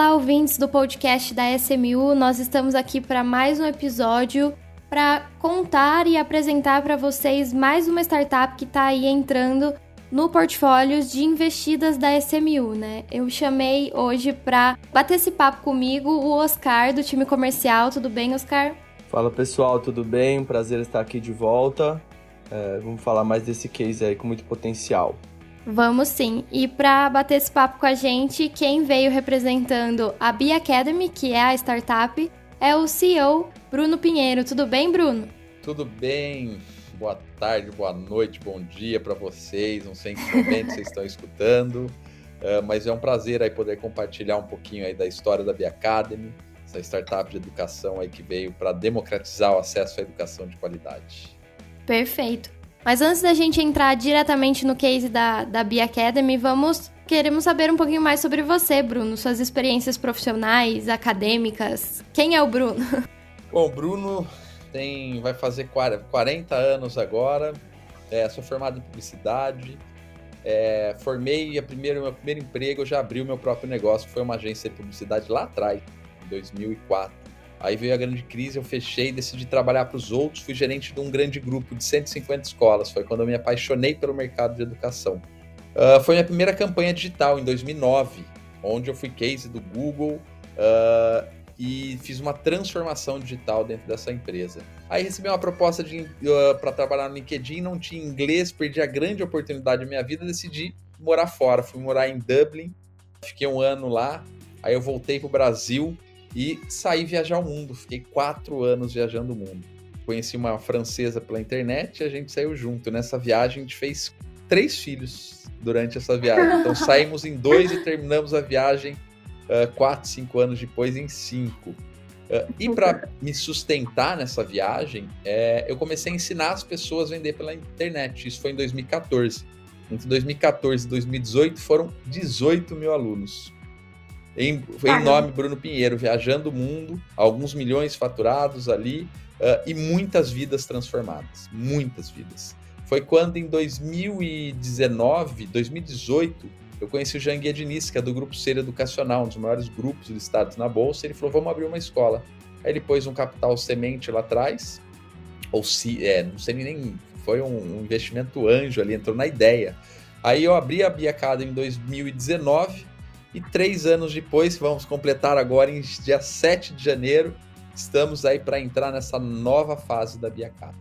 Olá, ouvintes do podcast da SMU. Nós estamos aqui para mais um episódio para contar e apresentar para vocês mais uma startup que está aí entrando no portfólio de investidas da SMU, né? Eu chamei hoje para bater esse papo comigo o Oscar do time comercial. Tudo bem, Oscar? Fala pessoal, tudo bem? Prazer estar aqui de volta. É, vamos falar mais desse case aí com muito potencial. Vamos sim. E para bater esse papo com a gente, quem veio representando a Bee Academy, que é a startup, é o CEO Bruno Pinheiro. Tudo bem, Bruno? Tudo bem. Boa tarde, boa noite, bom dia para vocês. Não sei em que momento vocês estão escutando, uh, mas é um prazer aí poder compartilhar um pouquinho aí da história da Bee Academy essa startup de educação aí que veio para democratizar o acesso à educação de qualidade. Perfeito. Mas antes da gente entrar diretamente no case da, da Bia Academy, vamos queremos saber um pouquinho mais sobre você, Bruno, suas experiências profissionais, acadêmicas. Quem é o Bruno? Bom, Bruno tem vai fazer 40 anos agora. É, sou formado em publicidade. É, formei a primeira, meu primeiro emprego, eu já abri o meu próprio negócio, foi uma agência de publicidade lá atrás. 2004. Aí veio a grande crise, eu fechei, decidi trabalhar para os outros, fui gerente de um grande grupo de 150 escolas. Foi quando eu me apaixonei pelo mercado de educação. Uh, foi minha primeira campanha digital, em 2009, onde eu fui case do Google uh, e fiz uma transformação digital dentro dessa empresa. Aí recebi uma proposta uh, para trabalhar no LinkedIn, não tinha inglês, perdi a grande oportunidade da minha vida, decidi morar fora. Fui morar em Dublin, fiquei um ano lá, aí eu voltei para o Brasil e saí viajar o mundo. Fiquei quatro anos viajando o mundo. Conheci uma francesa pela internet e a gente saiu junto. Nessa viagem, a gente fez três filhos durante essa viagem. Então saímos em dois e terminamos a viagem uh, quatro, cinco anos depois em cinco. Uh, e para me sustentar nessa viagem, é, eu comecei a ensinar as pessoas a vender pela internet. Isso foi em 2014. Entre 2014 e 2018 foram 18 mil alunos. Em, em nome Bruno Pinheiro, viajando o mundo, alguns milhões faturados ali uh, e muitas vidas transformadas. Muitas vidas. Foi quando em 2019, 2018, eu conheci o Janguia Diniz, que é do Grupo Ser Educacional, um dos maiores grupos listados na Bolsa. Ele falou: vamos abrir uma escola. Aí ele pôs um capital semente lá atrás, ou se, é, não sei nem, foi um, um investimento anjo ali, entrou na ideia. Aí eu abri a Bia Academy em 2019 e três anos depois, vamos completar agora em dia 7 de janeiro, estamos aí para entrar nessa nova fase da Biacap.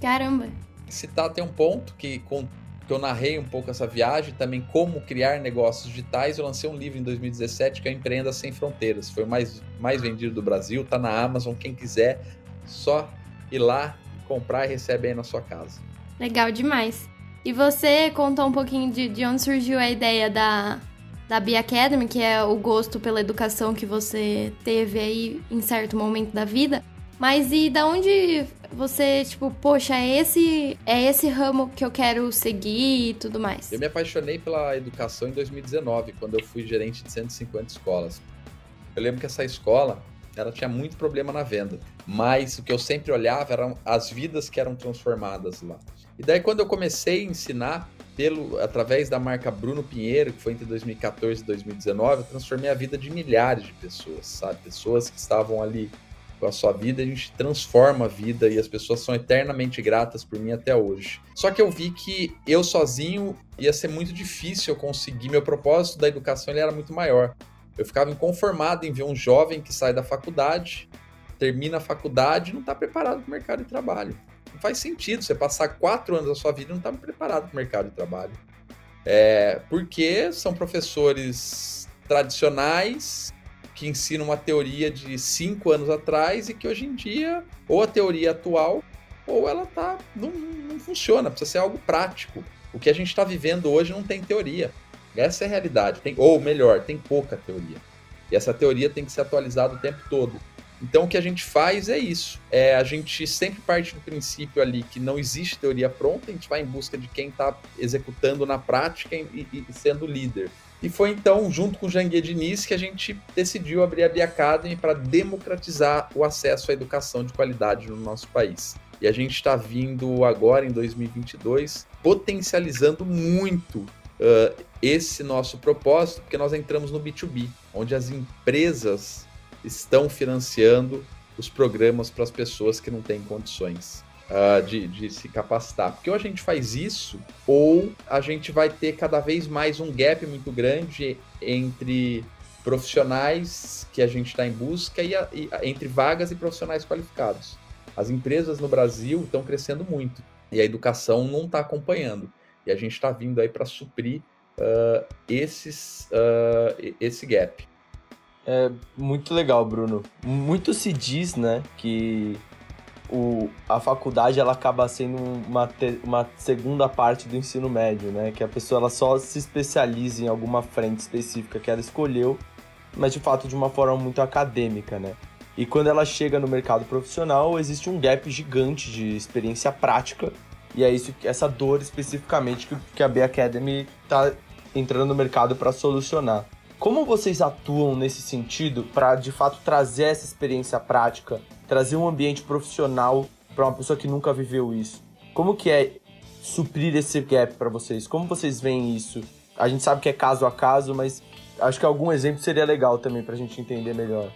Caramba! Citar tem um ponto que, com, que eu narrei um pouco essa viagem, também como criar negócios digitais. Eu lancei um livro em 2017 que é Empreenda Sem Fronteiras. Foi o mais, mais vendido do Brasil, tá na Amazon. Quem quiser, só ir lá, comprar e receber aí na sua casa. Legal demais. E você contou um pouquinho de, de onde surgiu a ideia da, da Bia Academy, que é o gosto pela educação que você teve aí em certo momento da vida. Mas e da onde você, tipo, poxa, é esse, é esse ramo que eu quero seguir e tudo mais? Eu me apaixonei pela educação em 2019, quando eu fui gerente de 150 escolas. Eu lembro que essa escola, ela tinha muito problema na venda, mas o que eu sempre olhava eram as vidas que eram transformadas lá. E daí quando eu comecei a ensinar, pelo através da marca Bruno Pinheiro, que foi entre 2014 e 2019, eu transformei a vida de milhares de pessoas, sabe? Pessoas que estavam ali com a sua vida, a gente transforma a vida e as pessoas são eternamente gratas por mim até hoje. Só que eu vi que eu sozinho ia ser muito difícil eu conseguir, meu propósito da educação ele era muito maior. Eu ficava inconformado em ver um jovem que sai da faculdade, termina a faculdade e não está preparado para o mercado de trabalho faz sentido você passar quatro anos da sua vida e não estar tá preparado para o mercado de trabalho. É, porque são professores tradicionais que ensinam uma teoria de cinco anos atrás e que hoje em dia, ou a teoria atual, ou ela tá, não, não funciona, precisa ser algo prático. O que a gente está vivendo hoje não tem teoria. Essa é a realidade. Tem, ou melhor, tem pouca teoria. E essa teoria tem que ser atualizada o tempo todo. Então, o que a gente faz é isso. É, a gente sempre parte do princípio ali que não existe teoria pronta, a gente vai em busca de quem está executando na prática e, e, sendo líder. E foi então, junto com o Janguia Diniz, que a gente decidiu abrir a Bia Academy para democratizar o acesso à educação de qualidade no nosso país. E a gente está vindo agora, em 2022, potencializando muito uh, esse nosso propósito, porque nós entramos no B2B, onde as empresas estão financiando os programas para as pessoas que não têm condições uh, de, de se capacitar. Porque ou a gente faz isso, ou a gente vai ter cada vez mais um gap muito grande entre profissionais que a gente está em busca e, a, e entre vagas e profissionais qualificados. As empresas no Brasil estão crescendo muito e a educação não está acompanhando. E a gente está vindo aí para suprir uh, esses, uh, esse gap. É muito legal, Bruno. Muito se diz, né, que o, a faculdade ela acaba sendo uma, te, uma segunda parte do ensino médio, né? Que a pessoa ela só se especializa em alguma frente específica que ela escolheu, mas de fato de uma forma muito acadêmica, né? E quando ela chega no mercado profissional, existe um gap gigante de experiência prática, e é isso, essa dor especificamente que, que a B Academy está entrando no mercado para solucionar. Como vocês atuam nesse sentido para de fato trazer essa experiência prática, trazer um ambiente profissional para uma pessoa que nunca viveu isso? Como que é suprir esse gap para vocês? Como vocês veem isso? A gente sabe que é caso a caso, mas acho que algum exemplo seria legal também para a gente entender melhor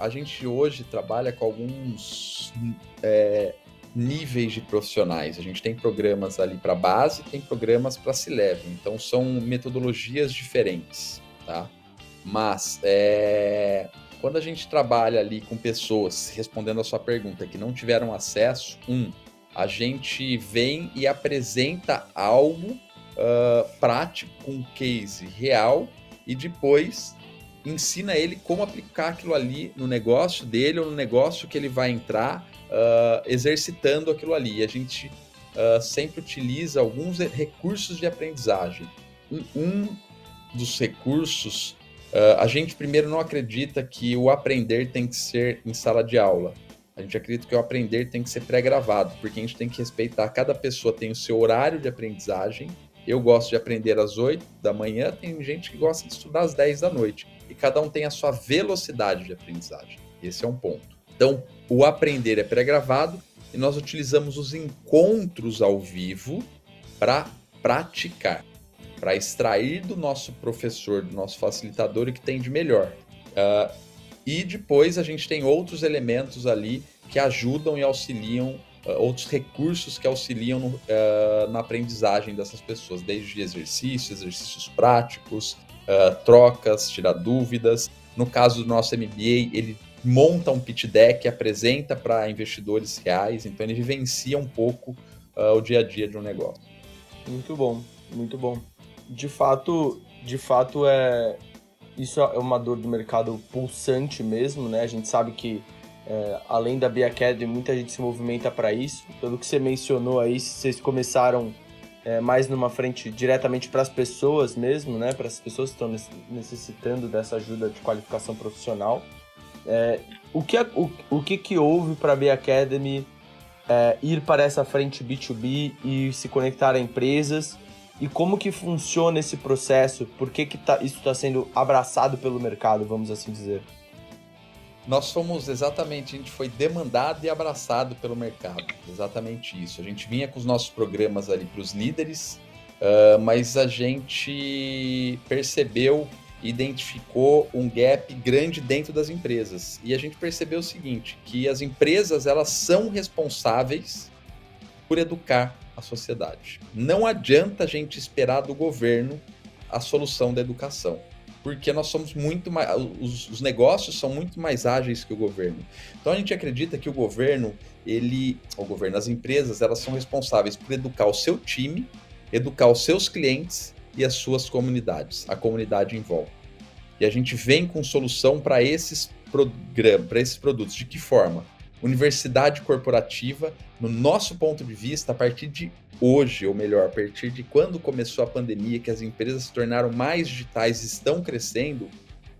a gente hoje trabalha com alguns é, níveis de profissionais. A gente tem programas ali para base, tem programas para C-level. Então são metodologias diferentes, tá? Mas é, quando a gente trabalha ali com pessoas, respondendo a sua pergunta, que não tiveram acesso, um, a gente vem e apresenta algo uh, prático, com um case real, e depois ensina ele como aplicar aquilo ali no negócio dele ou no negócio que ele vai entrar, uh, exercitando aquilo ali. E a gente uh, sempre utiliza alguns recursos de aprendizagem. Um, um dos recursos, uh, a gente primeiro não acredita que o aprender tem que ser em sala de aula. A gente acredita que o aprender tem que ser pré-gravado, porque a gente tem que respeitar, cada pessoa tem o seu horário de aprendizagem. Eu gosto de aprender às 8 da manhã, tem gente que gosta de estudar às 10 da noite e cada um tem a sua velocidade de aprendizagem. Esse é um ponto. Então, o aprender é pré-gravado e nós utilizamos os encontros ao vivo para praticar, para extrair do nosso professor, do nosso facilitador o que tem de melhor. Uh, e depois a gente tem outros elementos ali que ajudam e auxiliam, uh, outros recursos que auxiliam no, uh, na aprendizagem dessas pessoas, desde exercícios, exercícios práticos, trocas, tirar dúvidas. No caso do nosso MBA, ele monta um pitch deck, apresenta para investidores reais, então ele vivencia um pouco o dia a dia de um negócio. Muito bom, muito bom. De fato, de fato é isso é uma dor do mercado pulsante mesmo, né? A gente sabe que é, além da B Academy, muita gente se movimenta para isso. Pelo que você mencionou aí, vocês começaram é, mais numa frente diretamente para as pessoas mesmo, né? Para as pessoas que estão necessitando dessa ajuda de qualificação profissional. É, o, que, o, o que, que houve para a B Academy é, ir para essa frente B2B e se conectar a empresas? E como que funciona esse processo? Por que, que tá, isso está sendo abraçado pelo mercado, vamos assim dizer? nós fomos exatamente, a gente foi demandado e abraçado pelo mercado. Exatamente isso. A gente vinha com os nossos programas ali para os líderes, uh, mas a gente percebeu, identificou um gap grande dentro das empresas. E a gente percebeu o seguinte, que as empresas elas são responsáveis por educar a sociedade. Não adianta a gente esperar do governo a solução da educação porque nós somos muito mais. Os, os, negócios são muito mais ágeis que o governo. Então a gente acredita que o governo, ele. O governo, as empresas, elas são responsáveis por educar o seu time, educar os seus clientes e as suas comunidades, a comunidade em volta. E a gente vem com solução para esses programas, para esses produtos. De que forma? Universidade corporativa, no nosso ponto de vista, a partir de hoje, ou melhor, a partir de quando começou a pandemia, que as empresas se tornaram mais digitais e estão crescendo,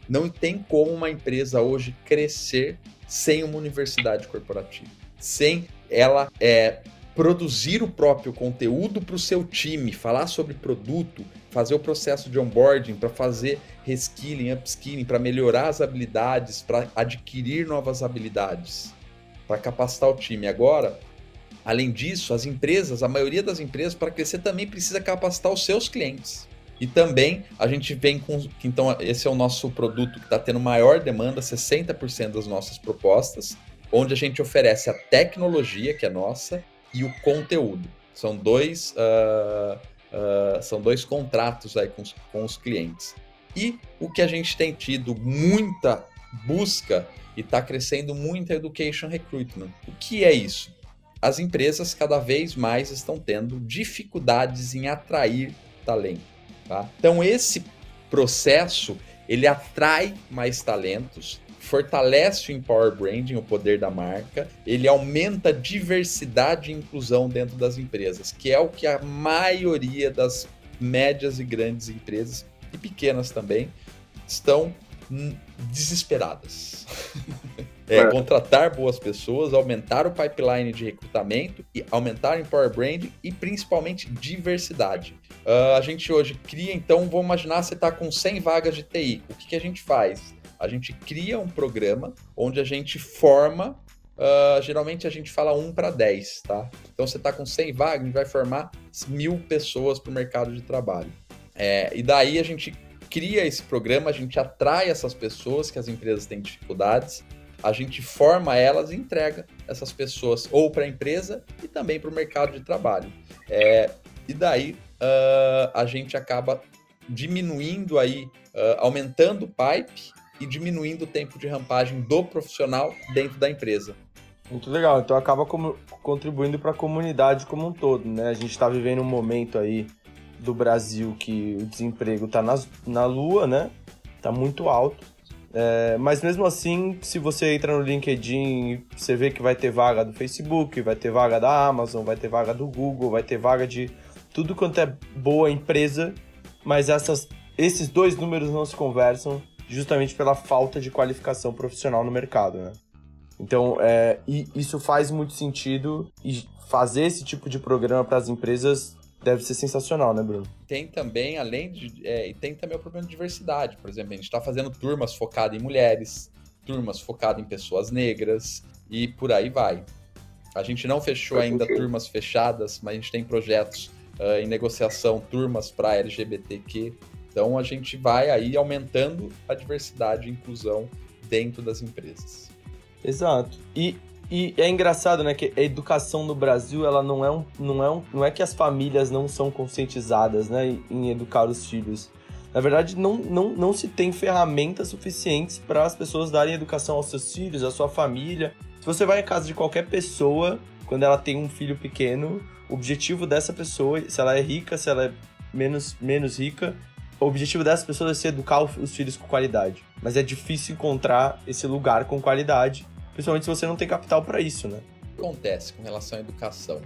não tem como uma empresa hoje crescer sem uma universidade corporativa, sem ela é, produzir o próprio conteúdo para o seu time, falar sobre produto, fazer o processo de onboarding, para fazer reskilling, upskilling, para melhorar as habilidades, para adquirir novas habilidades, para capacitar o time. Agora, Além disso, as empresas, a maioria das empresas, para crescer também precisa capacitar os seus clientes. E também a gente vem com. Então, esse é o nosso produto que está tendo maior demanda, 60% das nossas propostas, onde a gente oferece a tecnologia, que é nossa, e o conteúdo. São dois, uh, uh, são dois contratos aí com com os clientes. E o que a gente tem tido muita busca e está crescendo muito é Education Recruitment. O que é isso? As empresas cada vez mais estão tendo dificuldades em atrair talento. Tá? Então esse processo ele atrai mais talentos, fortalece o Empower Branding, o poder da marca, ele aumenta a diversidade e inclusão dentro das empresas, que é o que a maioria das médias e grandes empresas, e pequenas também, estão desesperadas. é, é, contratar boas pessoas, aumentar o pipeline de recrutamento, e aumentar o Empower Branding e principalmente diversidade. Uh, a gente hoje cria, então, vamos imaginar você está com 100 vagas de TI. O que, que a gente faz? A gente cria um programa onde a gente forma Uh, geralmente a gente fala 1 para 10, tá? Então você está com 100 vagas, a gente vai formar mil pessoas para o mercado de trabalho. É, e daí a gente cria esse programa, a gente atrai essas pessoas que as empresas têm dificuldades, a gente forma elas e entrega essas pessoas ou para a empresa e também para o mercado de trabalho. É, e daí uh, a gente acaba diminuindo aí, uh, aumentando o pipe e diminuindo o tempo de rampagem do profissional dentro da empresa. Muito legal, então acaba como, contribuindo para a comunidade como um todo, né? A gente está vivendo um momento aí do Brasil que o desemprego está na lua, né? Está muito alto. É, mas mesmo assim, se você entra no LinkedIn, você vê que vai ter vaga do Facebook, vai ter vaga da Amazon, vai ter vaga do Google, vai ter vaga de tudo quanto é boa empresa, mas essas, esses dois números não se conversam justamente pela falta de qualificação profissional no mercado, né? Então, é, isso faz muito sentido e fazer esse tipo de programa para as empresas deve ser sensacional, né, Bruno? Tem também, além de. É, e tem também o problema de diversidade. Por exemplo, a gente está fazendo turmas focadas em mulheres, turmas focadas em pessoas negras e por aí vai. A gente não fechou ainda turmas fechadas, mas a gente tem projetos uh, em negociação turmas para LGBTQ. Então a gente vai aí aumentando a diversidade e inclusão dentro das empresas. Exato. E, e é engraçado, né, que a educação no Brasil, ela não é um, não é um, não é que as famílias não são conscientizadas, né, em educar os filhos. Na verdade, não, não, não se tem ferramentas suficientes para as pessoas darem educação aos seus filhos, à sua família. Se você vai à casa de qualquer pessoa, quando ela tem um filho pequeno, o objetivo dessa pessoa, se ela é rica, se ela é menos, menos rica, o objetivo dessa pessoa é se educar os filhos com qualidade. Mas é difícil encontrar esse lugar com qualidade, principalmente se você não tem capital para isso, né? O que acontece com relação à educação?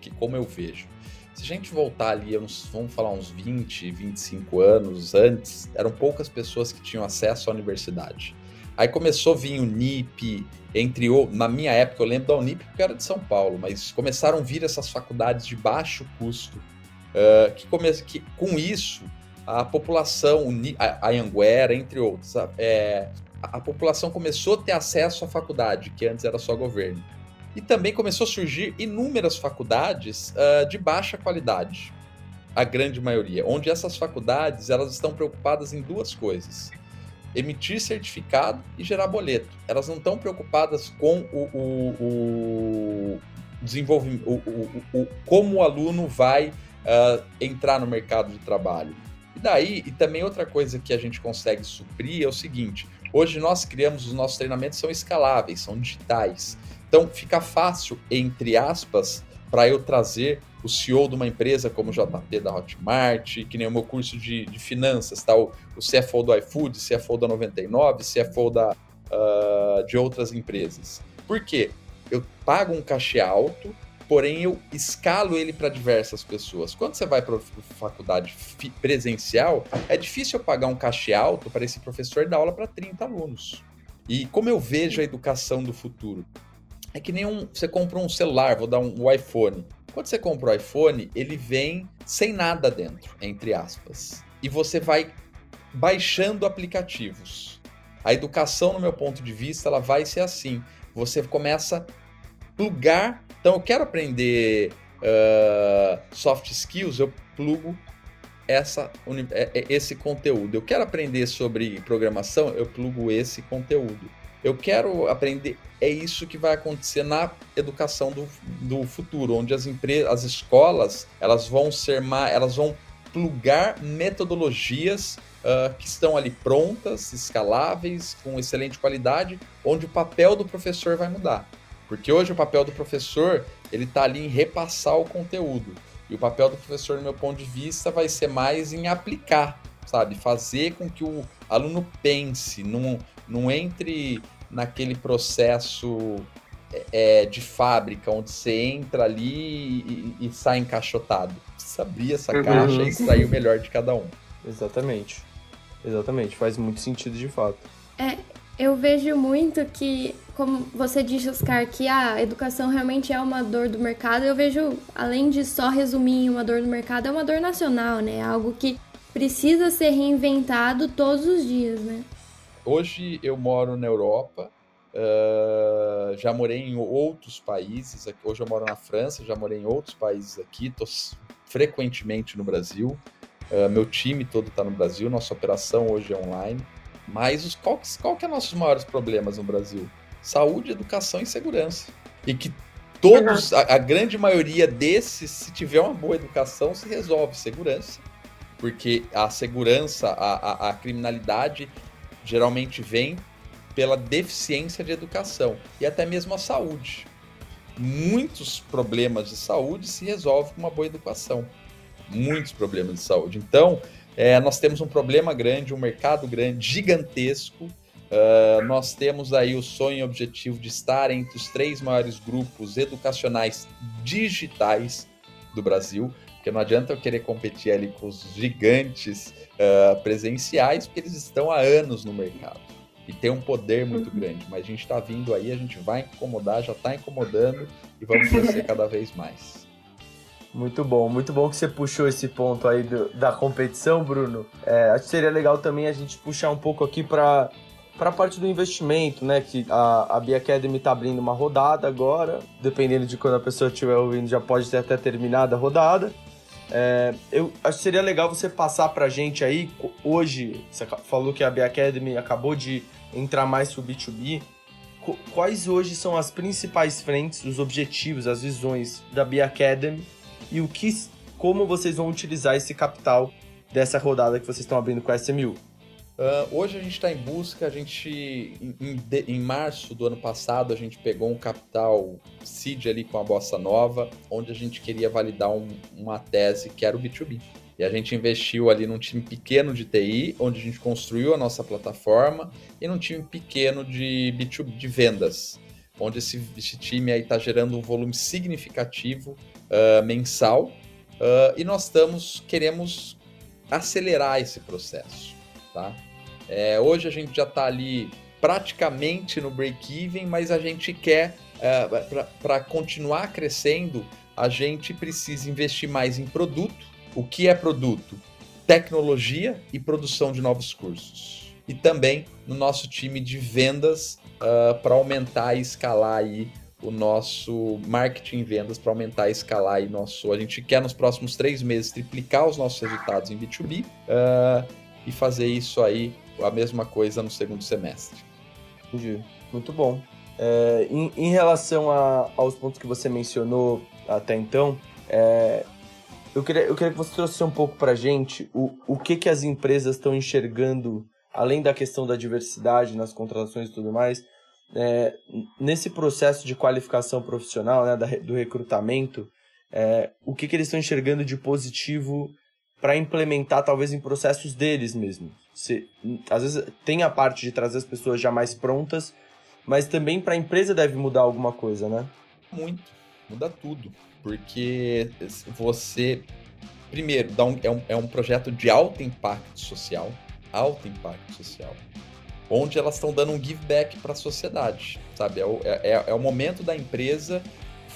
Que como eu vejo, se a gente voltar ali, uns, vamos falar uns 20, 25 anos antes, eram poucas pessoas que tinham acesso à universidade. Aí começou a vir o NIP, entre o, na minha época eu lembro da Unip porque era de São Paulo, mas começaram a vir essas faculdades de baixo custo, uh, que, come, que com isso a população, a, a Anguera, entre outros, é, a, população começou a ter acesso à faculdade, que antes era só governo. E também começou a surgir inúmeras faculdades uh, de baixa qualidade, a grande maioria, onde essas faculdades elas estão preocupadas em duas coisas emitir certificado e gerar boleto. Elas não estão preocupadas com o, o, o desenvolvimento, o, o, como o aluno vai uh, entrar no mercado de trabalho. E daí, e também outra coisa que a gente consegue suprir é o seguinte: hoje nós criamos, os nossos treinamentos são escaláveis, são digitais. Então fica fácil, entre aspas, para eu trazer o CEO de uma empresa como o JP da Hotmart, que nem o meu curso de, de finanças, tá? o, o CFO do iFood, CFO da 99, CFO da, uh, de outras empresas. Por quê? Eu pago um cachê alto, porém eu escalo ele para diversas pessoas. Quando você vai para faculdade presencial, é difícil eu pagar um cachê alto para esse professor dar aula para 30 alunos. E como eu vejo a educação do futuro? É que nem um, você compra um celular, vou dar um, um iPhone. Quando você compra o iPhone, ele vem sem nada dentro, entre aspas. E você vai baixando aplicativos. A educação, no meu ponto de vista, ela vai ser assim. Você começa a plugar. Então, eu quero aprender uh, soft skills, eu plugo essa, é, é, esse conteúdo. Eu quero aprender sobre programação, eu plugo esse conteúdo. Eu quero aprender, é isso que vai acontecer na educação do, do futuro, onde as empresas, as escolas, elas vão ser mais, elas vão plugar metodologias uh, que estão ali prontas, escaláveis, com excelente qualidade, onde o papel do professor vai mudar. Porque hoje o papel do professor, ele está ali em repassar o conteúdo. E o papel do professor, no meu ponto de vista, vai ser mais em aplicar, sabe? Fazer com que o aluno pense, não, não entre naquele processo é, é de fábrica, onde você entra ali e, e sai encaixotado. Precisa abrir essa uhum. caixa e extrair o melhor de cada um. Exatamente. Exatamente, faz muito sentido de fato. É, eu vejo muito que, como você disse, Oscar, que a educação realmente é uma dor do mercado. Eu vejo, além de só resumir uma dor do mercado, é uma dor nacional, né? Algo que precisa ser reinventado todos os dias, né? Hoje eu moro na Europa, uh, já morei em outros países. Hoje eu moro na França, já morei em outros países aqui, estou frequentemente no Brasil. Uh, meu time todo está no Brasil, nossa operação hoje é online. Mas os, qual, qual que é nossos maiores problemas no Brasil? Saúde, educação e segurança. E que todos, a, a, grande maioria desses, se tiver uma boa educação, se resolve. Segurança. Porque a segurança, a, a, a criminalidade geralmente vem pela deficiência de educação. E até mesmo a saúde. Muitos problemas de saúde se resolvem com uma boa educação. Muitos problemas de saúde. Então, é, nós temos um problema grande, um mercado grande, gigantesco. Uh, nós temos aí o sonho e objetivo de estar entre os três maiores grupos educacionais digitais do Brasil, porque não adianta eu querer competir ali com os gigantes uh, presenciais, porque eles estão há anos no mercado e tem um poder muito uhum. grande. Mas a gente está vindo aí, a gente vai incomodar, já está incomodando e vamos crescer cada vez mais. Muito bom, muito bom que você puxou esse ponto aí do, da competição, Bruno. É, acho que seria legal também a gente puxar um pouco aqui para para a parte do investimento, né? Que a, a Bia Academy está abrindo uma rodada agora, dependendo de quando a pessoa estiver ouvindo, já pode ter até terminado a rodada. É, eu acho que seria legal você passar para a gente aí, hoje, você falou que a Bia Academy acabou de entrar mais pro B2B. Quais hoje são as principais frentes, os objetivos, as visões da Bia Academy e o que, como vocês vão utilizar esse capital dessa rodada que vocês estão abrindo com a SMU. Uh, hoje a gente está em busca, a gente em, em, em, março do ano passado a gente pegou um capital seed ali com a Bossa Nova, onde a gente queria validar um, uma tese que era o B2B. E a gente investiu ali num time pequeno de TI, onde a gente construiu a nossa plataforma, e num time pequeno de B2B de vendas, onde esse, esse time aí está gerando um volume significativo uh, mensal uh, e nós estamos queremos acelerar esse processo, tá? É, hoje a gente já está ali praticamente no break-even, mas a gente quer uh, para continuar crescendo, a gente precisa investir mais em produto. O que é produto? Tecnologia e produção de novos cursos. E também no nosso time de vendas uh, para aumentar e escalar aí o nosso marketing e vendas para aumentar e escalar aí nosso. A gente quer nos próximos três meses triplicar os nossos resultados em B2B uh, e fazer isso aí a mesma coisa no segundo semestre. Entendi. Muito bom. É, em, em, relação a, aos pontos que você mencionou até então, é, eu, queria, eu queria que você trouxesse um pouco para a gente o, o que, que as empresas estão enxergando, além da questão da diversidade nas contratações e tudo mais, é, nesse processo de qualificação profissional, né, do recrutamento, é, o que, que eles estão enxergando de positivo para implementar, talvez, em processos deles mesmo. Se, às vezes tem a parte de trazer as pessoas já mais prontas, mas também para a empresa deve mudar alguma coisa, né? Muito, muda tudo, porque você, primeiro, um, é, um, é um projeto de alto impacto social, alto impacto social onde elas estão dando um give back para a sociedade, sabe? É o, é, é, é o momento da empresa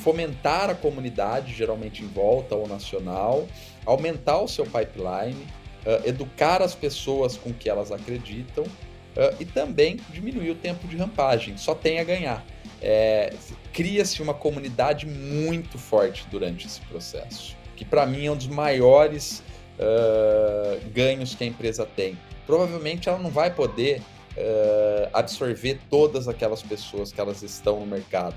fomentar a comunidade, geralmente em volta ou nacional, aumentar o seu pipeline, uh, educar as pessoas com que elas acreditam uh, e também diminuir o tempo de rampagem. Só tem a ganhar. É, Cria-se uma comunidade muito forte durante esse processo, que para mim é um dos maiores uh, ganhos que a empresa tem. Provavelmente ela não vai poder absorver todas aquelas pessoas que elas estão no mercado,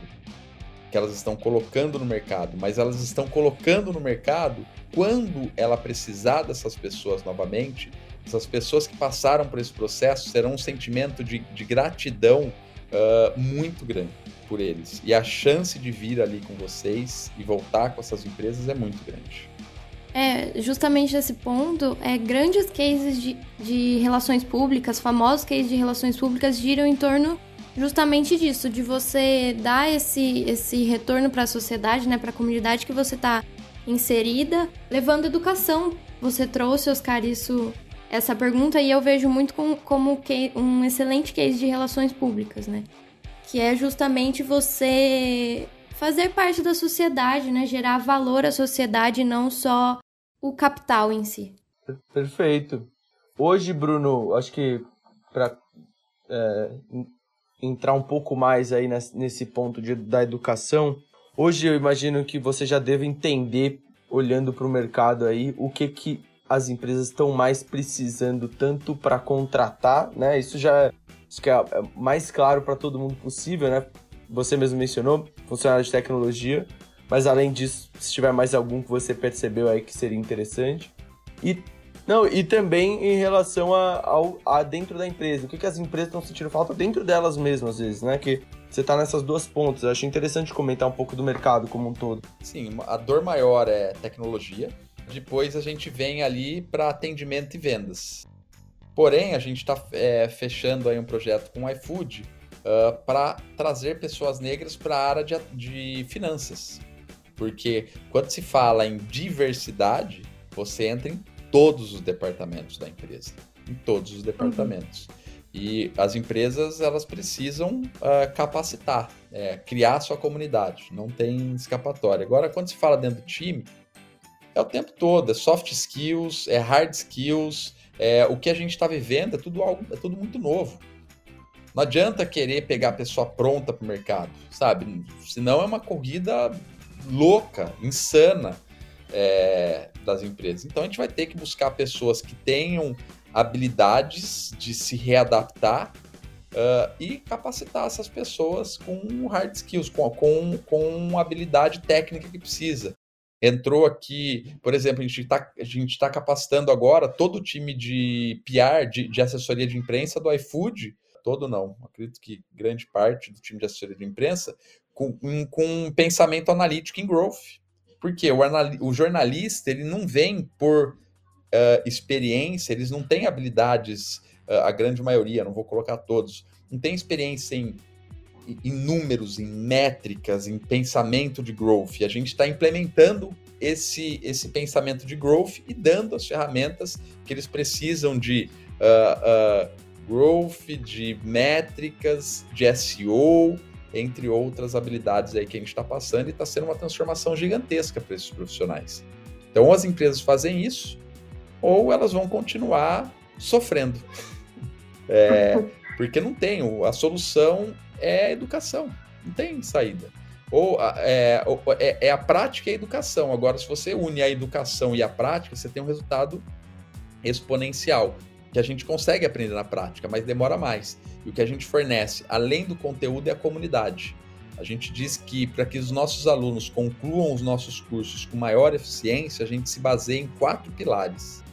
que elas estão colocando no mercado, mas elas estão colocando no mercado quando ela precisar dessas pessoas novamente. Essas pessoas que passaram por esse processo terão um sentimento de, de gratidão uh, muito grande por eles. E a chance de vir ali com vocês e voltar com essas empresas é muito grande. É, justamente nesse ponto, é, grandes cases de, de relações públicas, famosos cases de relações públicas, giram em torno justamente disso, de você dar esse, esse retorno para a sociedade, né, para a comunidade que você está inserida, levando educação. Você trouxe, Oscar, isso, essa pergunta e eu vejo muito com, como que, um excelente case de relações públicas, né? Que é justamente você fazer parte da sociedade, né? Gerar valor à sociedade, não só o capital em si. Perfeito. Hoje, Bruno, acho que para é, entrar um pouco mais aí nesse ponto de, da educação, hoje eu imagino que você já deve entender, olhando para o mercado aí, o que, que as empresas estão mais precisando tanto para contratar, né? Isso já acho que é, é mais claro para todo mundo possível, né? Você mesmo mencionou, funcionário de tecnologia, mas além disso, se tiver mais algum que você percebeu aí que seria interessante. E não, e também em relação a, a dentro da empresa. O que, que as empresas estão sentindo falta dentro delas mesmas, às vezes, né? Que você está nessas duas pontas. Eu achei interessante comentar um pouco do mercado como um todo. Sim, a dor maior é tecnologia. Depois a gente vem ali para atendimento e vendas. Porém, a gente está é, fechando aí um projeto com o iFood uh, para trazer pessoas negras para a área de, de finanças. Porque quando se fala em diversidade, você entra em todos os departamentos da empresa. Em todos os departamentos. Uhum. E as empresas elas precisam uh, capacitar, é, criar sua comunidade. Não tem escapatória. Agora, quando se fala dentro do time, é o tempo todo. É soft skills, é hard skills. É, o que a gente está vivendo é tudo algo, é tudo muito novo. Não adianta querer pegar a pessoa pronta para o mercado, sabe? Senão é uma corrida louca, insana é, das empresas. Então a gente vai ter que buscar pessoas que tenham habilidades de se readaptar uh, e capacitar essas pessoas com hard skills, com, com, com habilidade técnica que precisa. Entrou aqui, por exemplo, a gente está tá capacitando agora todo o time de PR, de, de assessoria de imprensa do iFood, todo não, acredito que grande parte do time de assessoria de imprensa, com, com um pensamento analítico em growth. Porque o, o jornalista ele não vem por uh, experiência, eles não têm habilidades, uh, a grande maioria, não vou colocar todos, não tem experiência em, em números, em métricas, em pensamento de growth. A gente está implementando esse, esse pensamento de growth e dando as ferramentas que eles precisam de uh, growth, de métricas, de SEO, entre outras habilidades aí que a gente está passando, e está sendo uma transformação gigantesca para esses profissionais. Então, ou as empresas fazem isso, ou elas vão continuar sofrendo. É, porque não tem, a solução é educação, não tem saída. Ou é, é, é a prática e a educação. Agora, se você une a educação e a prática, você tem um resultado exponencial que a gente consegue aprender na prática, mas demora mais. E o que a gente fornece, além do conteúdo, é a comunidade. A gente diz que para que os nossos alunos concluam os nossos cursos com maior eficiência, a gente se baseia em quatro pilares,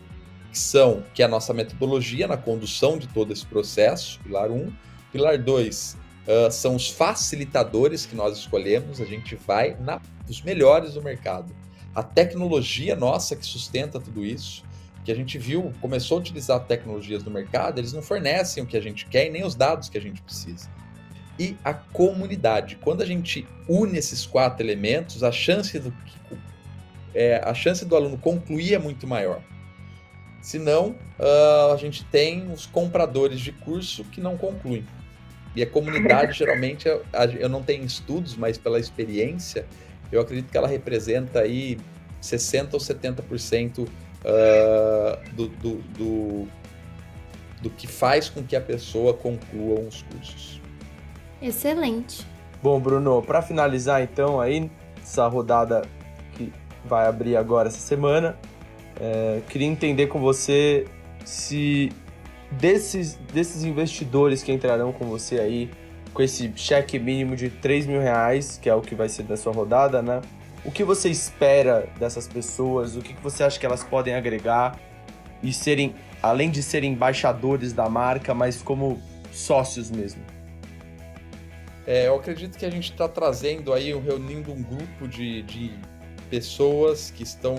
que são que é a nossa metodologia na condução de todo esse processo, pilar 1. Um. Pilar 2 uh, são os facilitadores que nós escolhemos, a gente vai na, nos melhores do mercado. A tecnologia nossa que sustenta tudo isso que a gente viu, começou a utilizar tecnologias do mercado, eles não fornecem o que a gente quer e nem os dados que a gente precisa. E a comunidade. Quando a gente une esses quatro elementos, a chance do, é, a chance do aluno concluir é muito maior. Senão, uh, a gente tem os compradores de curso que não concluem. E a comunidade, geralmente, eu, eu não tenho estudos, mas pela experiência, eu acredito que ela representa aí 60% ou 70% uh, do, do, do, do que faz com que a pessoa conclua uns cursos. Excelente. Bom, Bruno, para finalizar então aí essa rodada que vai abrir agora essa semana, É, queria entender com você se desses, desses investidores que entrarão com você aí, com esse cheque mínimo de 3 mil reais, que é o que vai ser da sua rodada, né? O que você espera dessas pessoas? O que você acha que elas podem agregar e serem, além de serem embaixadores da marca, mas como sócios mesmo? É, eu acredito que a gente está trazendo aí, reunindo um grupo de, de pessoas que estão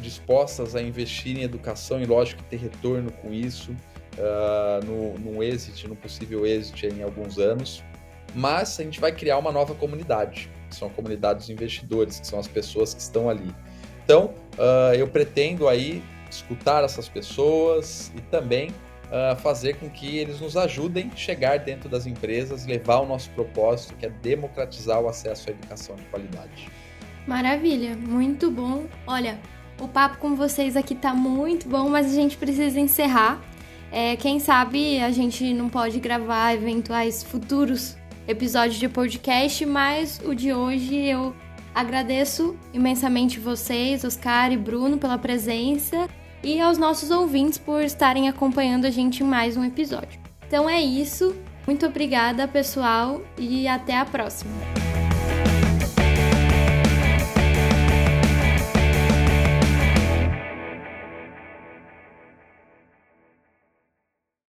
dispostas a investir em educação e, lógico, ter retorno com isso, uh, no, no exit, no possível exit em alguns anos. Mas a gente vai criar uma nova comunidade, que são a comunidade dos investidores, que são as pessoas que estão ali. Então, uh, eu pretendo aí escutar essas pessoas e também uh, fazer com que eles nos ajudem a chegar dentro das empresas, levar o nosso propósito, que é democratizar o acesso à educação de qualidade. Maravilha, muito bom. Olha, o papo com vocês aqui tá muito bom, mas a gente precisa encerrar. É, quem sabe a gente não pode gravar eventuais futuros episódios de podcast, mas o de hoje eu agradeço imensamente vocês, Oscar e Bruno, pela presença e aos nossos ouvintes por estarem acompanhando a gente em mais um episódio. Então é isso. Muito obrigada, pessoal, e até a próxima.